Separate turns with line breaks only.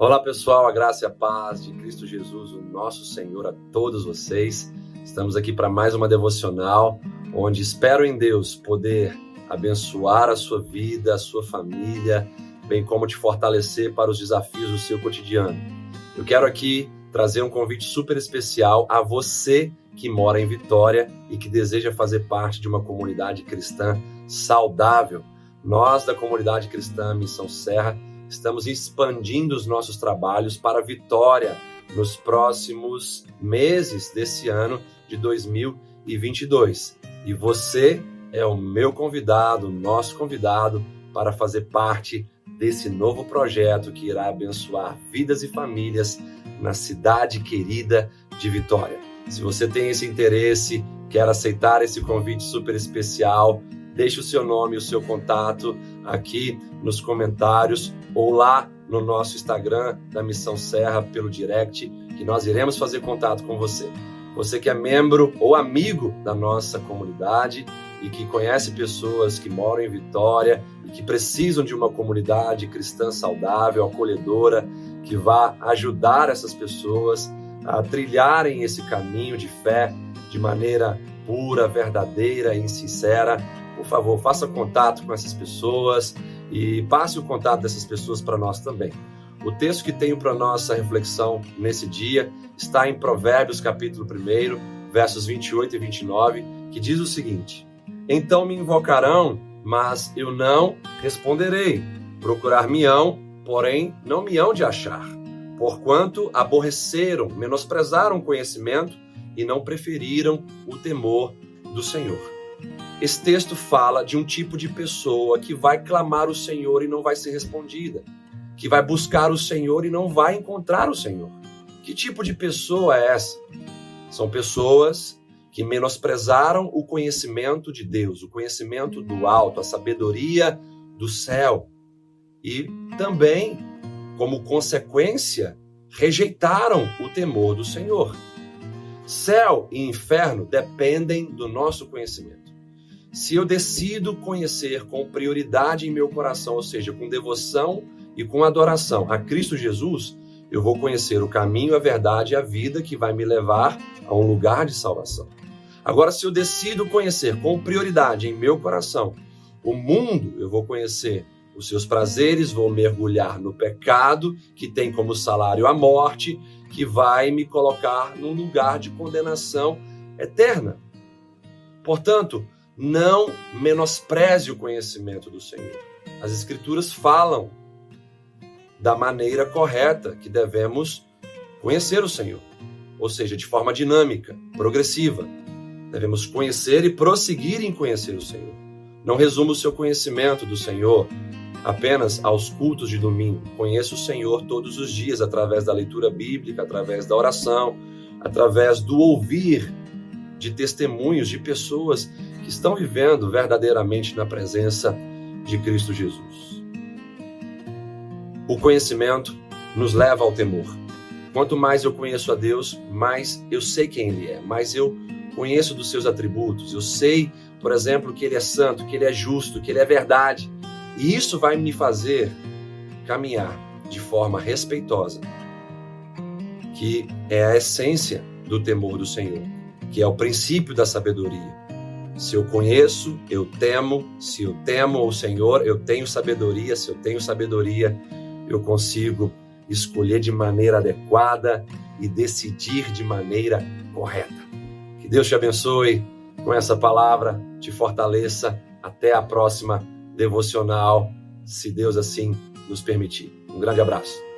Olá pessoal, a graça e a paz de Cristo Jesus, o nosso Senhor, a todos vocês. Estamos aqui para mais uma devocional, onde espero em Deus poder abençoar a sua vida, a sua família, bem como te fortalecer para os desafios do seu cotidiano. Eu quero aqui trazer um convite super especial a você que mora em Vitória e que deseja fazer parte de uma comunidade cristã saudável. Nós, da comunidade cristã Missão Serra, estamos expandindo os nossos trabalhos para Vitória nos próximos meses desse ano de 2022. E você é o meu convidado, nosso convidado para fazer parte desse novo projeto que irá abençoar vidas e famílias na cidade querida de Vitória. Se você tem esse interesse, quer aceitar esse convite super especial, deixe o seu nome e o seu contato aqui nos comentários ou lá no nosso Instagram da Missão Serra pelo direct, que nós iremos fazer contato com você. Você que é membro ou amigo da nossa comunidade e que conhece pessoas que moram em Vitória e que precisam de uma comunidade cristã saudável, acolhedora, que vá ajudar essas pessoas a trilharem esse caminho de fé de maneira pura, verdadeira e sincera. Por favor, faça contato com essas pessoas e passe o contato dessas pessoas para nós também. O texto que tenho para nossa reflexão nesse dia está em Provérbios capítulo 1, versos 28 e 29, que diz o seguinte: Então me invocarão, mas eu não responderei. Procurar-me-ão, porém não me hão de achar. Porquanto aborreceram, menosprezaram o conhecimento e não preferiram o temor do Senhor. Esse texto fala de um tipo de pessoa que vai clamar o Senhor e não vai ser respondida, que vai buscar o Senhor e não vai encontrar o Senhor. Que tipo de pessoa é essa? São pessoas que menosprezaram o conhecimento de Deus, o conhecimento do alto, a sabedoria do céu. E também, como consequência, rejeitaram o temor do Senhor. Céu e inferno dependem do nosso conhecimento. Se eu decido conhecer com prioridade em meu coração, ou seja, com devoção e com adoração a Cristo Jesus, eu vou conhecer o caminho, a verdade e a vida que vai me levar a um lugar de salvação. Agora, se eu decido conhecer com prioridade em meu coração o mundo, eu vou conhecer os seus prazeres, vou mergulhar no pecado, que tem como salário a morte, que vai me colocar num lugar de condenação eterna. Portanto, não menospreze o conhecimento do Senhor. As Escrituras falam da maneira correta que devemos conhecer o Senhor, ou seja, de forma dinâmica, progressiva. Devemos conhecer e prosseguir em conhecer o Senhor. Não resuma o seu conhecimento do Senhor apenas aos cultos de domingo. Conheça o Senhor todos os dias através da leitura bíblica, através da oração, através do ouvir de testemunhos de pessoas que estão vivendo verdadeiramente na presença de Cristo Jesus. O conhecimento nos leva ao temor. Quanto mais eu conheço a Deus, mais eu sei quem Ele é, mais eu conheço dos seus atributos. Eu sei, por exemplo, que Ele é santo, que Ele é justo, que Ele é verdade. E isso vai me fazer caminhar de forma respeitosa, que é a essência do temor do Senhor, que é o princípio da sabedoria. Se eu conheço, eu temo. Se eu temo o Senhor, eu tenho sabedoria. Se eu tenho sabedoria, eu consigo escolher de maneira adequada e decidir de maneira correta. Que Deus te abençoe com essa palavra, te fortaleça. Até a próxima devocional, se Deus assim nos permitir. Um grande abraço.